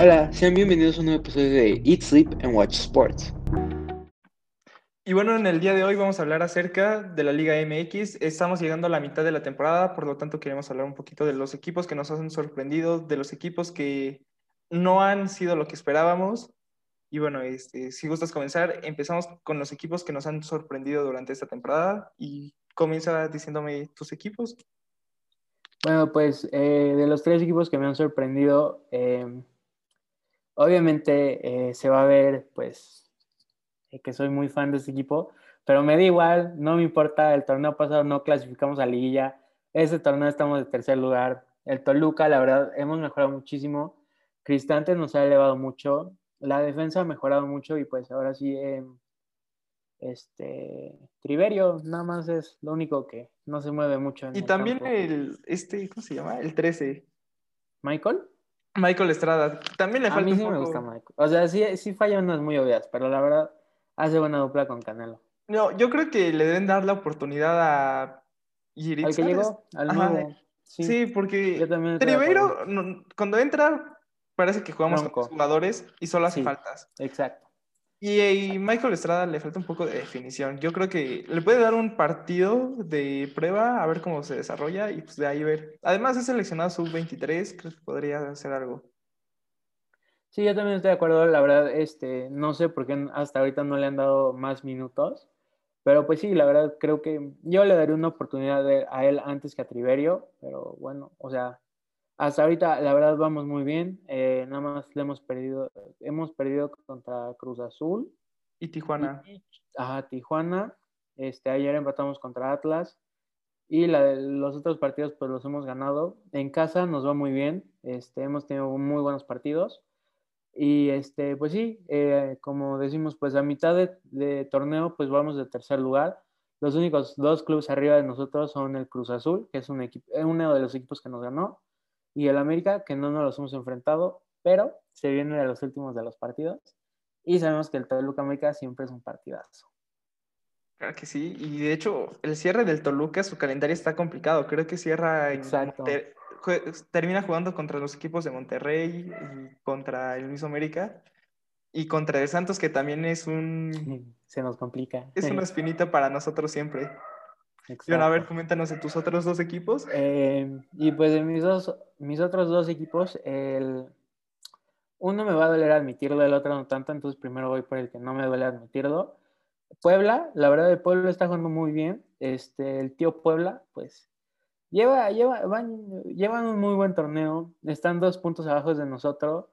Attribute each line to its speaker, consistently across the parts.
Speaker 1: Hola, sean bienvenidos a un nuevo episodio de Eat, Sleep and Watch Sports.
Speaker 2: Y bueno, en el día de hoy vamos a hablar acerca de la Liga MX. Estamos llegando a la mitad de la temporada, por lo tanto queremos hablar un poquito de los equipos que nos han sorprendido, de los equipos que no han sido lo que esperábamos. Y bueno, este, si gustas comenzar, empezamos con los equipos que nos han sorprendido durante esta temporada y comienza diciéndome tus equipos.
Speaker 3: Bueno, pues eh, de los tres equipos que me han sorprendido, eh, obviamente eh, se va a ver pues eh, que soy muy fan de este equipo, pero me da igual, no me importa, el torneo pasado no clasificamos a liguilla, este torneo estamos de tercer lugar, el Toluca, la verdad, hemos mejorado muchísimo, Cristante nos ha elevado mucho, la defensa ha mejorado mucho y pues ahora sí, eh, este, Triverio nada más es lo único que no se mueve mucho.
Speaker 2: y también el, este, ¿cómo se llama? El 13.
Speaker 3: ¿Michael?
Speaker 2: Michael Estrada, también le falta
Speaker 3: A mí sí me gusta Michael. O sea, sí, sí falla unas muy obvias, pero la verdad hace buena dupla con Canelo.
Speaker 2: No, yo creo que le deben dar la oportunidad a
Speaker 3: Yiritza. Al que llegó, al nuevo.
Speaker 2: Sí, porque Trivero, cuando entra, parece que jugamos con los jugadores y solo hace faltas.
Speaker 3: Exacto.
Speaker 2: Y, a Michael Estrada le falta un poco de definición. Yo creo que le puede dar un partido de prueba a ver cómo se desarrolla y pues de ahí ver. Además es seleccionado sub-23, creo que podría hacer algo.
Speaker 3: Sí, yo también estoy de acuerdo, la verdad, este, no sé por qué hasta ahorita no le han dado más minutos, pero pues sí, la verdad creo que yo le daría una oportunidad a él antes que a Triverio, pero bueno, o sea, hasta ahorita la verdad vamos muy bien, eh, nada más le hemos perdido, hemos perdido contra Cruz Azul.
Speaker 2: Y Tijuana.
Speaker 3: ajá, Tijuana, este, ayer empatamos contra Atlas y la, los otros partidos pues los hemos ganado. En casa nos va muy bien, este, hemos tenido muy buenos partidos. Y este, pues sí, eh, como decimos, pues a mitad de, torneo, pues vamos de tercer lugar. Los únicos dos clubes arriba de nosotros son el Cruz Azul, que es un equipo, uno de los equipos que nos ganó, y el América, que no nos los hemos enfrentado, pero se viene de los últimos de los partidos. Y sabemos que el Toluca América siempre es un partidazo.
Speaker 2: Claro que sí, y de hecho, el cierre del Toluca, su calendario está complicado. Creo que cierra
Speaker 3: Exacto
Speaker 2: termina jugando contra los equipos de Monterrey y contra el mismo América y contra el Santos, que también es un...
Speaker 3: Se nos complica.
Speaker 2: Es una espinita para nosotros siempre. Bueno, a ver, coméntanos de tus otros dos equipos.
Speaker 3: Eh, y pues de mis, dos, mis otros dos equipos, el... uno me va a doler admitirlo, el otro no tanto, entonces primero voy por el que no me duele admitirlo. Puebla, la verdad, el Puebla está jugando muy bien. Este, el tío Puebla, pues Lleva, lleva, van, llevan un muy buen torneo, están dos puntos abajo de nosotros.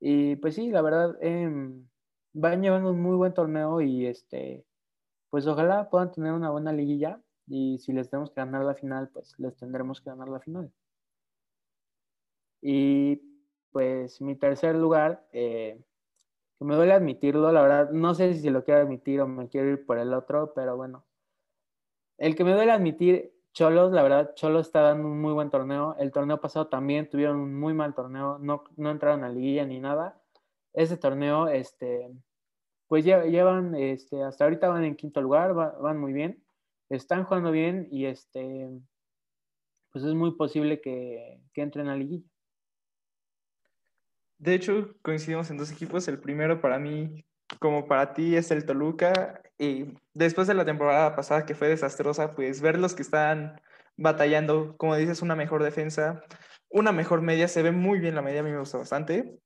Speaker 3: Y pues sí, la verdad, em, van llevando un muy buen torneo y este, pues ojalá puedan tener una buena liguilla. Y si les tenemos que ganar la final, pues les tendremos que ganar la final. Y pues mi tercer lugar, eh, que me duele admitirlo, la verdad, no sé si lo quiero admitir o me quiero ir por el otro, pero bueno. El que me duele admitir Cholos, la verdad, Cholos está dando un muy buen torneo. El torneo pasado también tuvieron un muy mal torneo, no, no entraron a liguilla ni nada. Ese torneo, este, pues llevan, este, hasta ahorita van en quinto lugar, van muy bien, están jugando bien y este, pues es muy posible que, que entren a liguilla.
Speaker 2: De hecho, coincidimos en dos equipos. El primero para mí, como para ti, es el Toluca y después de la temporada pasada que fue desastrosa, pues ver los que están batallando, como dices, una mejor defensa, una mejor media, se ve muy bien la media, a mí me gusta bastante.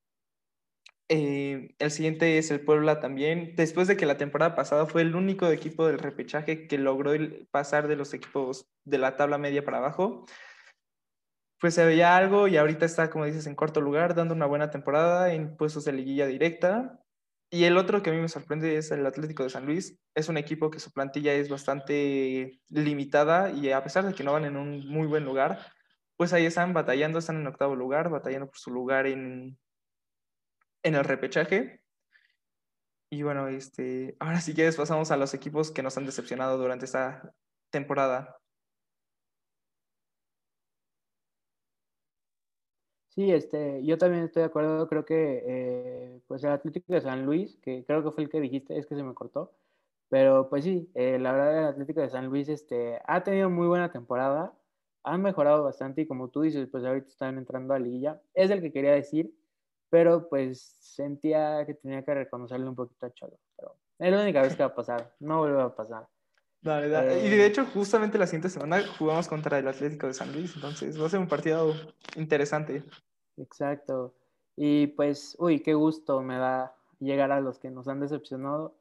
Speaker 2: Eh, el siguiente es el Puebla también. Después de que la temporada pasada fue el único equipo del repechaje que logró pasar de los equipos de la tabla media para abajo, pues se veía algo y ahorita está, como dices, en cuarto lugar, dando una buena temporada en puestos de liguilla directa. Y el otro que a mí me sorprende es el Atlético de San Luis. Es un equipo que su plantilla es bastante limitada y a pesar de que no van en un muy buen lugar, pues ahí están batallando, están en octavo lugar, batallando por su lugar en, en el repechaje. Y bueno, este, ahora sí que pasamos a los equipos que nos han decepcionado durante esta temporada.
Speaker 3: Sí, este, yo también estoy de acuerdo, creo que eh, pues el Atlético de San Luis, que creo que fue el que dijiste, es que se me cortó, pero pues sí, eh, la verdad el Atlético de San Luis este, ha tenido muy buena temporada, han mejorado bastante y como tú dices, pues ahorita están entrando a liguilla, es el que quería decir, pero pues sentía que tenía que reconocerle un poquito a Cholo. Pero es la única vez que va a pasar, no vuelve a pasar.
Speaker 2: Dale, dale. Y de hecho, justamente la siguiente semana jugamos contra el Atlético de San Luis, entonces va a ser un partido interesante.
Speaker 3: Exacto. Y pues, uy, qué gusto me da llegar a los que nos han decepcionado.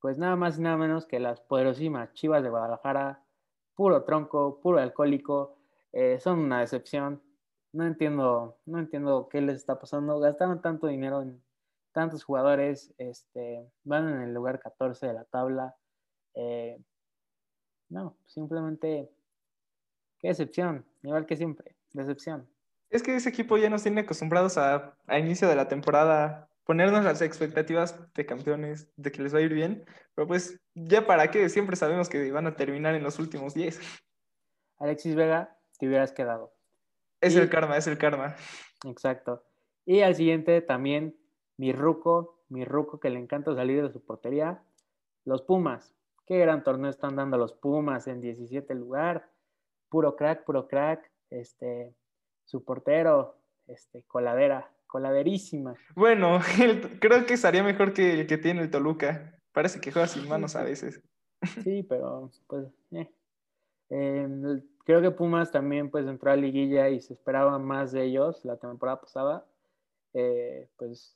Speaker 3: Pues nada más y nada menos que las poderosísimas Chivas de Guadalajara, puro tronco, puro alcohólico, eh, son una decepción. No entiendo, no entiendo qué les está pasando. Gastaron tanto dinero en tantos jugadores, este, van en el lugar 14 de la tabla. Eh, no, simplemente, qué decepción, igual que siempre, decepción.
Speaker 2: Es que ese equipo ya nos tiene acostumbrados a, a inicio de la temporada ponernos las expectativas de campeones, de que les va a ir bien, pero pues ya para qué, siempre sabemos que van a terminar en los últimos 10.
Speaker 3: Alexis Vega, te hubieras quedado.
Speaker 2: Es el karma, es el karma.
Speaker 3: Exacto. Y al siguiente también, mi ruco, mi ruco que le encanta salir de su portería, los Pumas. Qué gran torneo están dando los Pumas en 17 lugar. Puro crack, puro crack. Este, su portero, este, coladera, coladerísima.
Speaker 2: Bueno, creo que estaría mejor que el que tiene el Toluca. Parece que juega sin manos a veces.
Speaker 3: Sí, pero pues, eh. Em, creo que Pumas también pues entró a liguilla y se esperaba más de ellos la temporada pasada. Eh, pues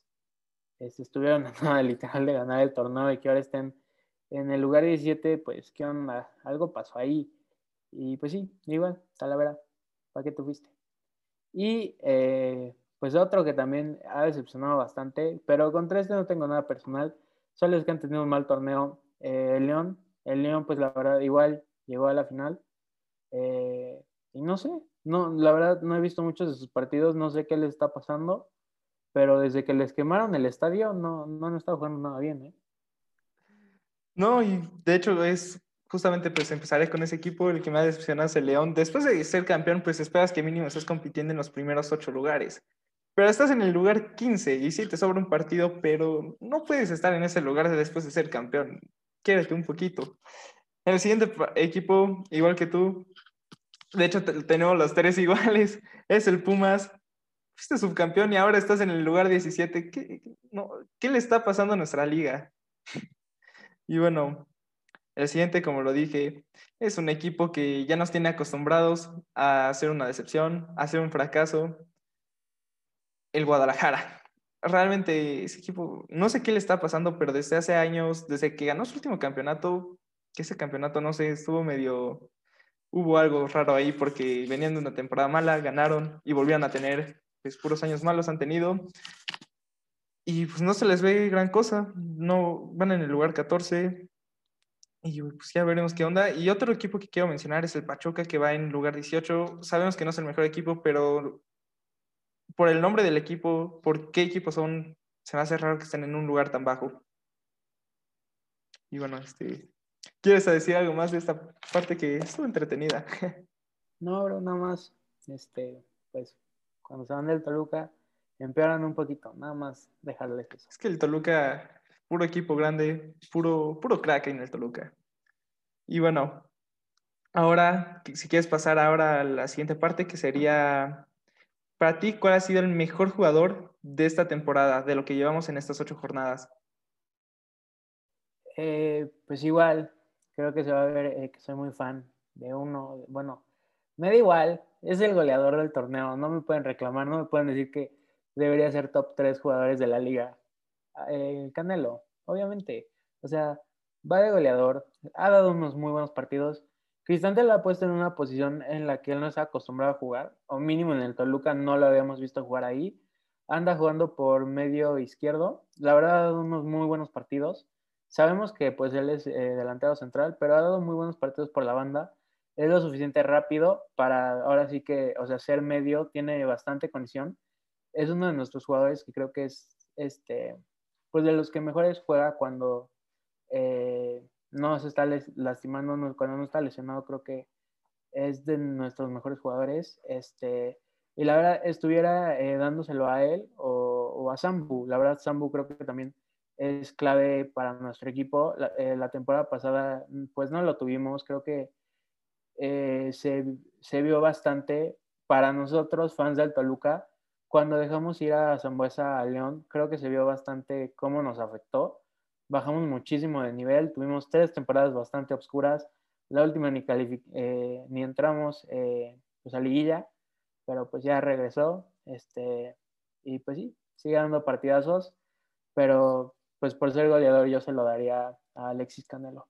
Speaker 3: este, estuvieron a nada literal de ganar el torneo y que ahora estén en el lugar 17, pues qué onda, algo pasó ahí. Y pues sí, igual, Talavera, ¿para qué tú fuiste? Y eh, pues otro que también ha decepcionado bastante, pero contra este no tengo nada personal, solo es que han tenido un mal torneo. Eh, el León, el León pues la verdad igual llegó a la final. Eh, y no sé, no, la verdad no he visto muchos de sus partidos, no sé qué les está pasando, pero desde que les quemaron el estadio no, no han estado jugando nada bien. ¿eh?
Speaker 2: No, y de hecho es justamente pues empezaré con ese equipo, el que me ha decepcionado es el León. Después de ser campeón, pues esperas que mínimo estés compitiendo en los primeros ocho lugares. Pero estás en el lugar 15 y sí te sobra un partido, pero no puedes estar en ese lugar después de ser campeón. Quédate un poquito. El siguiente equipo, igual que tú, de hecho tenemos los tres iguales, es el Pumas. Fuiste subcampeón y ahora estás en el lugar 17. ¿Qué, ¿qué le está pasando a nuestra liga? Y bueno, el siguiente, como lo dije, es un equipo que ya nos tiene acostumbrados a hacer una decepción, a hacer un fracaso. El Guadalajara. Realmente ese equipo, no sé qué le está pasando, pero desde hace años, desde que ganó su último campeonato, que ese campeonato, no sé, estuvo medio... Hubo algo raro ahí porque venían de una temporada mala, ganaron y volvían a tener, pues puros años malos han tenido y pues no se les ve gran cosa, no van en el lugar 14 y pues ya veremos qué onda. Y otro equipo que quiero mencionar es el Pachuca que va en lugar 18. Sabemos que no es el mejor equipo, pero por el nombre del equipo, por qué equipo son, se me hace raro que estén en un lugar tan bajo. Y bueno, este, ¿quieres decir algo más de esta parte que estuvo entretenida?
Speaker 3: No, bro, nada más, este, pues, cuando se van del Toluca, empeoran un poquito, nada más dejarles eso.
Speaker 2: Es que el Toluca, puro equipo grande, puro, puro crack en el Toluca. Y bueno, ahora, si quieres pasar ahora a la siguiente parte, que sería, para ti, ¿cuál ha sido el mejor jugador de esta temporada, de lo que llevamos en estas ocho jornadas?
Speaker 3: Eh, pues igual, creo que se va a ver eh, que soy muy fan de uno, bueno, me da igual, es el goleador del torneo, no me pueden reclamar, no me pueden decir que debería ser top 3 jugadores de la liga. Eh, Canelo, obviamente. O sea, va de goleador, ha dado unos muy buenos partidos. Cristante lo ha puesto en una posición en la que él no está acostumbrado a jugar, o mínimo en el Toluca no lo habíamos visto jugar ahí. Anda jugando por medio izquierdo. La verdad ha dado unos muy buenos partidos. Sabemos que pues él es eh, delantero central, pero ha dado muy buenos partidos por la banda. Es lo suficiente rápido para ahora sí que, o sea, ser medio, tiene bastante condición es uno de nuestros jugadores que creo que es, este, pues de los que mejores juega cuando eh, no se está lastimando, cuando no está lesionado, creo que es de nuestros mejores jugadores. Este, y la verdad, estuviera eh, dándoselo a él o, a Sambu. La verdad, Sambu creo que también es clave para nuestro equipo. La, eh, temporada pasada, pues no lo tuvimos. Creo que se, se, vio bastante para nosotros, fans del Toluca cuando dejamos ir a Zambuesa a León, creo que se vio bastante cómo nos afectó. Bajamos muchísimo de nivel, tuvimos tres temporadas bastante oscuras. La última ni, eh, ni entramos eh, pues a liguilla, pero pues ya regresó. Este, y pues sí, sigue dando partidazos, pero pues por ser goleador yo se lo daría a Alexis Canelo.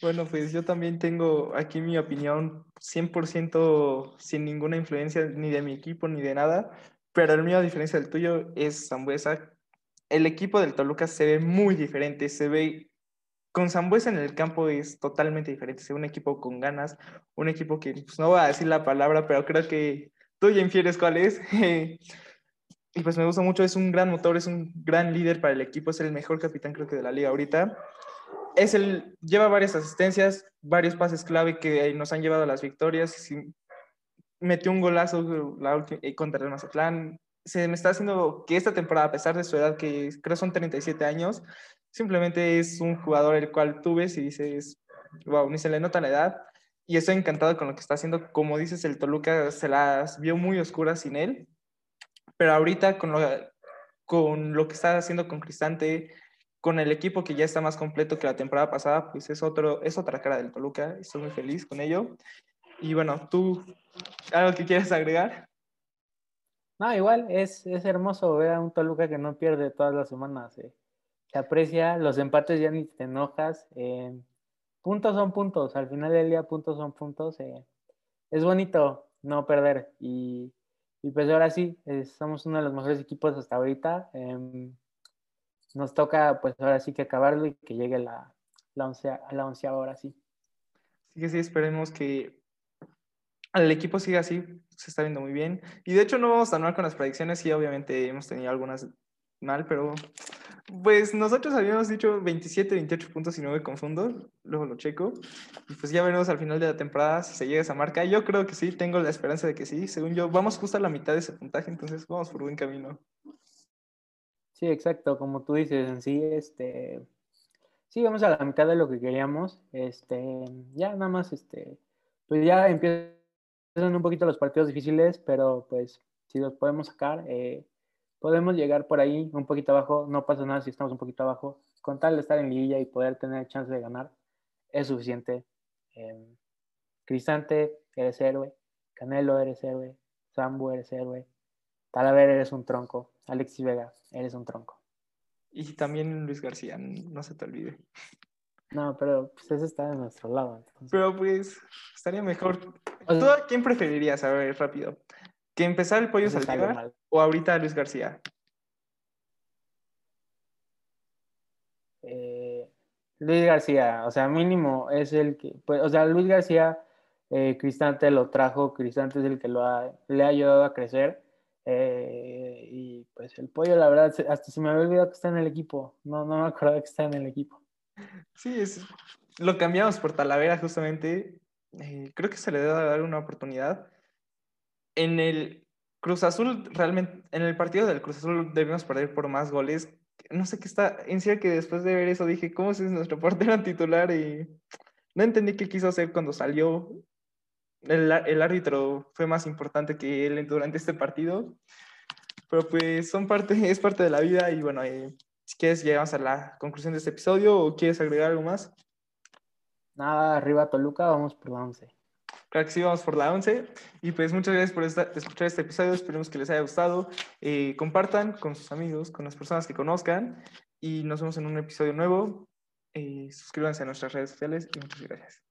Speaker 2: Bueno, pues yo también tengo aquí mi opinión 100% sin ninguna influencia ni de mi equipo ni de nada, pero el mío, a diferencia del tuyo, es Zambuesa. El equipo del Toluca se ve muy diferente, se ve con Zambuesa en el campo es totalmente diferente, se ve un equipo con ganas, un equipo que pues, no voy a decir la palabra, pero creo que tú ya infieres cuál es. y pues me gusta mucho, es un gran motor, es un gran líder para el equipo, es el mejor capitán creo que de la liga ahorita. Es el, lleva varias asistencias, varios pases clave que nos han llevado a las victorias. Metió un golazo la eh, contra el Mazatlán. Se me está haciendo que esta temporada, a pesar de su edad, que creo son 37 años, simplemente es un jugador el cual tú ves y dices, wow, ni se le nota la edad. Y estoy encantado con lo que está haciendo. Como dices, el Toluca se las vio muy oscuras sin él pero ahorita con lo, con lo que está haciendo con Cristante, con el equipo que ya está más completo que la temporada pasada, pues es, otro, es otra cara del Toluca. Estoy muy feliz con ello. Y bueno, ¿tú algo que quieres agregar?
Speaker 3: No, igual, es, es hermoso ver a un Toluca que no pierde todas las semanas. Eh. Se aprecia, los empates ya ni te enojas. Eh, puntos son puntos, al final del día puntos son puntos. Eh. Es bonito no perder y y pues ahora sí, somos uno de los mejores equipos hasta ahorita. Em, nos toca pues ahora sí que acabarlo y que llegue la, la, oncea, la onceava ahora sí.
Speaker 2: Sí que sí, esperemos que el equipo siga así, se está viendo muy bien. Y de hecho no vamos a hablar con las predicciones, sí, obviamente hemos tenido algunas mal, pero pues nosotros habíamos dicho 27, 28 puntos y no me confundo, luego lo checo. Y pues ya veremos al final de la temporada si se llega a esa marca. Yo creo que sí, tengo la esperanza de que sí. Según yo, vamos justo a la mitad de ese puntaje, entonces vamos por buen camino.
Speaker 3: Sí, exacto, como tú dices, en sí, este, sí, vamos a la mitad de lo que queríamos. Este, ya nada más, este, pues ya empiezan un poquito los partidos difíciles, pero pues si los podemos sacar, eh, podemos llegar por ahí un poquito abajo, no pasa nada si estamos un poquito abajo, con tal de estar en liguilla y poder tener chance de ganar, es suficiente. Eh, Cristante, eres héroe, Canelo, eres héroe, Sambu, eres héroe, Talaver, eres un tronco, Alexis Vega, eres un tronco.
Speaker 2: Y también Luis García, no se te olvide.
Speaker 3: No, pero pues ese está de nuestro lado.
Speaker 2: Pero pues estaría mejor. ¿Tú a quién preferirías? A ver, rápido. ¿Que empezar el pollo Saldívar o ahorita Luis García?
Speaker 3: Eh, Luis García, o sea, mínimo es el que, pues, o sea, Luis García, eh, Cristante lo trajo, Cristante es el que lo ha, le ha ayudado a crecer. Eh, y pues el pollo, la verdad, hasta se me había olvidado que está en el equipo. No, no me acordaba que está en el equipo.
Speaker 2: Sí, es, lo cambiamos por Talavera justamente. creo que se le debe dar una oportunidad en el Cruz Azul, realmente, en el partido del Cruz Azul debimos perder por más goles. No sé qué está, en serio que después de ver eso dije, ¿cómo es nuestro portero titular? Y no entendí qué quiso hacer cuando salió. El, el árbitro fue más importante que él durante este partido. Pero pues son parte, es parte de la vida y bueno, eh, si quieres llegamos a la conclusión de este episodio o quieres agregar algo más.
Speaker 3: Nada, arriba Toluca, vamos por la 11.
Speaker 2: Claro que sí, vamos por la 11. Y pues muchas gracias por escuchar este episodio. Esperemos que les haya gustado. Eh, compartan con sus amigos, con las personas que conozcan. Y nos vemos en un episodio nuevo. Eh, suscríbanse a nuestras redes sociales y muchas gracias.